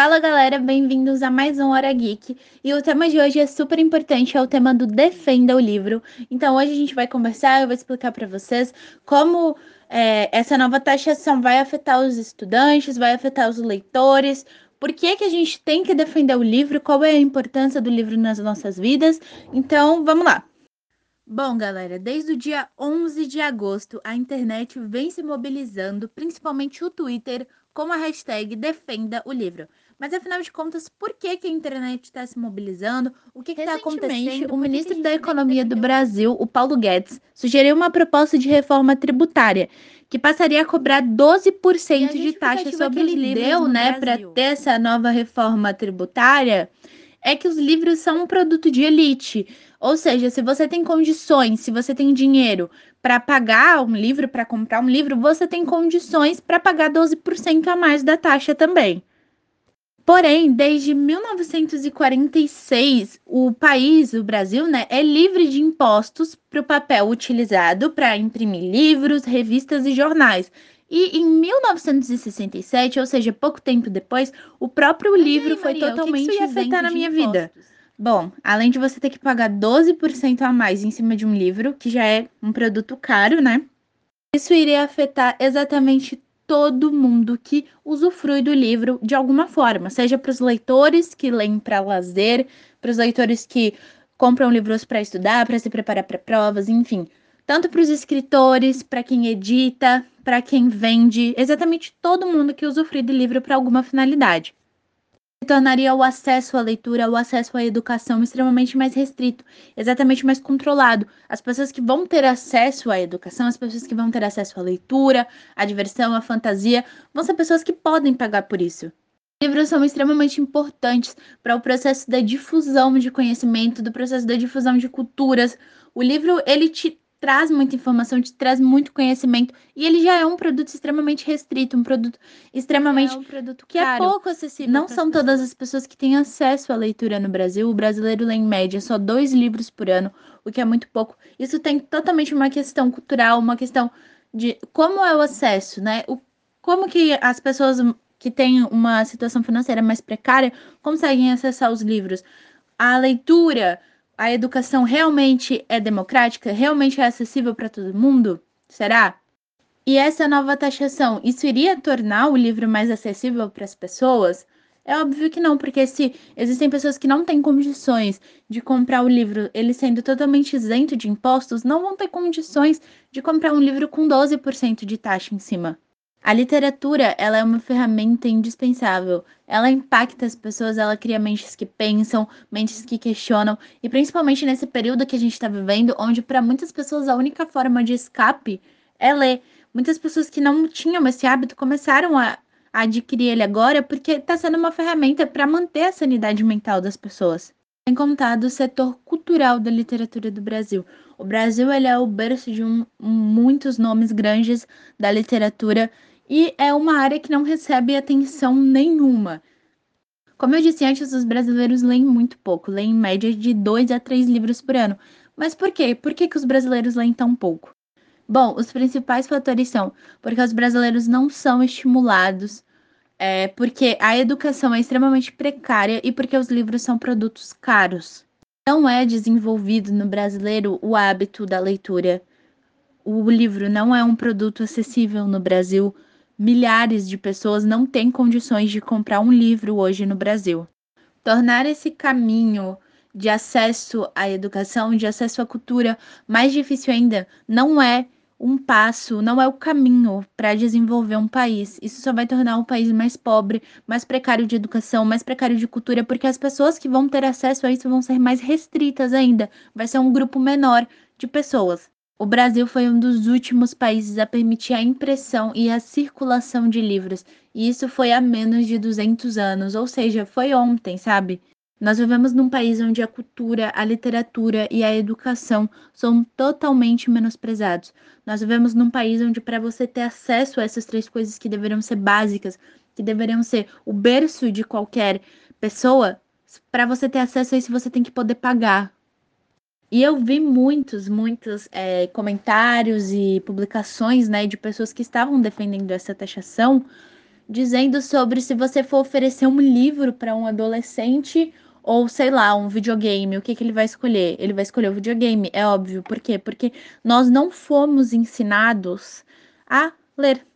Fala galera, bem-vindos a mais um Hora Geek. E o tema de hoje é super importante, é o tema do Defenda o Livro. Então hoje a gente vai conversar, eu vou explicar para vocês como é, essa nova taxação vai afetar os estudantes, vai afetar os leitores, por que, que a gente tem que defender o livro, qual é a importância do livro nas nossas vidas. Então vamos lá. Bom, galera, desde o dia 11 de agosto, a internet vem se mobilizando, principalmente o Twitter, com a hashtag Defenda o Livro. Mas afinal de contas, por que, que a internet está se mobilizando? O que está acontecendo? O ministro da Economia do Brasil, o Paulo Guedes, sugeriu uma proposta de reforma tributária que passaria a cobrar 12% de taxa sobre os livros. Deu, né, para ter essa nova reforma tributária é que os livros são um produto de elite. Ou seja, se você tem condições, se você tem dinheiro para pagar um livro, para comprar um livro, você tem condições para pagar 12% a mais da taxa também. Porém, desde 1946, o país, o Brasil, né, é livre de impostos para o papel utilizado para imprimir livros, revistas e jornais. E em 1967, ou seja, pouco tempo depois, o próprio Mas livro aí, foi Maria, totalmente o que afetar na minha vida. Bom, além de você ter que pagar 12% a mais em cima de um livro, que já é um produto caro, né? Isso iria afetar exatamente todo mundo que usufrui do livro de alguma forma, seja para os leitores que leem para lazer, para os leitores que compram livros para estudar, para se preparar para provas, enfim. Tanto para os escritores, para quem edita, para quem vende, exatamente todo mundo que usufrui do livro para alguma finalidade tornaria o acesso à leitura, o acesso à educação extremamente mais restrito, exatamente mais controlado. As pessoas que vão ter acesso à educação, as pessoas que vão ter acesso à leitura, à diversão, à fantasia, vão ser pessoas que podem pagar por isso. Livros são extremamente importantes para o processo da difusão de conhecimento, do processo da difusão de culturas. O livro ele te traz muita informação, te traz muito conhecimento e ele já é um produto extremamente restrito, um produto extremamente é um produto que é pouco acessível. Não são pessoas. todas as pessoas que têm acesso à leitura no Brasil. O brasileiro lê em média só dois livros por ano, o que é muito pouco. Isso tem totalmente uma questão cultural, uma questão de como é o acesso, né? O, como que as pessoas que têm uma situação financeira mais precária conseguem acessar os livros. A leitura, a educação realmente é democrática? Realmente é acessível para todo mundo? Será? E essa nova taxação, isso iria tornar o livro mais acessível para as pessoas? É óbvio que não, porque se existem pessoas que não têm condições de comprar o livro, ele sendo totalmente isento de impostos, não vão ter condições de comprar um livro com 12% de taxa em cima. A literatura, ela é uma ferramenta indispensável. Ela impacta as pessoas, ela cria mentes que pensam, mentes que questionam, e principalmente nesse período que a gente está vivendo, onde para muitas pessoas a única forma de escape é ler. Muitas pessoas que não tinham esse hábito começaram a, adquirir ele agora porque está sendo uma ferramenta para manter a sanidade mental das pessoas. Sem contar do setor cultural da literatura do Brasil. O Brasil ele é o berço de um, muitos nomes grandes da literatura e é uma área que não recebe atenção nenhuma. Como eu disse antes, os brasileiros leem muito pouco, leem em média de dois a três livros por ano. Mas por quê? Por que, que os brasileiros leem tão pouco? Bom, os principais fatores são porque os brasileiros não são estimulados, é, porque a educação é extremamente precária e porque os livros são produtos caros. Não é desenvolvido no brasileiro o hábito da leitura. O livro não é um produto acessível no Brasil milhares de pessoas não têm condições de comprar um livro hoje no Brasil. Tornar esse caminho de acesso à educação, de acesso à cultura mais difícil ainda, não é um passo, não é o caminho para desenvolver um país. Isso só vai tornar o país mais pobre, mais precário de educação, mais precário de cultura, porque as pessoas que vão ter acesso a isso vão ser mais restritas ainda. Vai ser um grupo menor de pessoas. O Brasil foi um dos últimos países a permitir a impressão e a circulação de livros, e isso foi há menos de 200 anos, ou seja, foi ontem, sabe? Nós vivemos num país onde a cultura, a literatura e a educação são totalmente menosprezados. Nós vivemos num país onde, para você ter acesso a essas três coisas que deveriam ser básicas, que deveriam ser o berço de qualquer pessoa, para você ter acesso a isso, você tem que poder pagar. E eu vi muitos, muitos é, comentários e publicações né, de pessoas que estavam defendendo essa taxação dizendo sobre se você for oferecer um livro para um adolescente ou sei lá, um videogame, o que, que ele vai escolher? Ele vai escolher o videogame, é óbvio. Por quê? Porque nós não fomos ensinados a ler.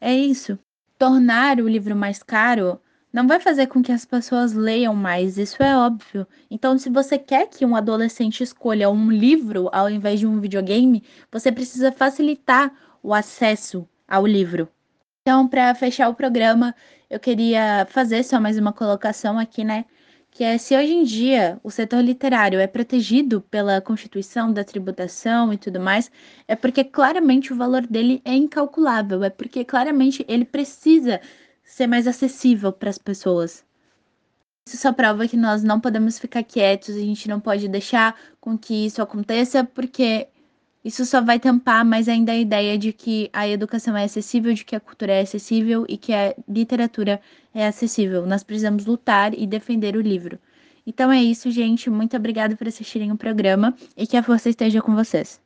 É isso. Tornar o livro mais caro não vai fazer com que as pessoas leiam mais, isso é óbvio. Então, se você quer que um adolescente escolha um livro ao invés de um videogame, você precisa facilitar o acesso ao livro. Então, para fechar o programa, eu queria fazer só mais uma colocação aqui, né? Que é se hoje em dia o setor literário é protegido pela Constituição da tributação e tudo mais, é porque claramente o valor dele é incalculável, é porque claramente ele precisa ser mais acessível para as pessoas. Isso só prova que nós não podemos ficar quietos, a gente não pode deixar com que isso aconteça, porque isso só vai tampar mais ainda a ideia de que a educação é acessível, de que a cultura é acessível e que a literatura é acessível. Nós precisamos lutar e defender o livro. Então é isso, gente. Muito obrigada por assistirem o programa e que a força esteja com vocês.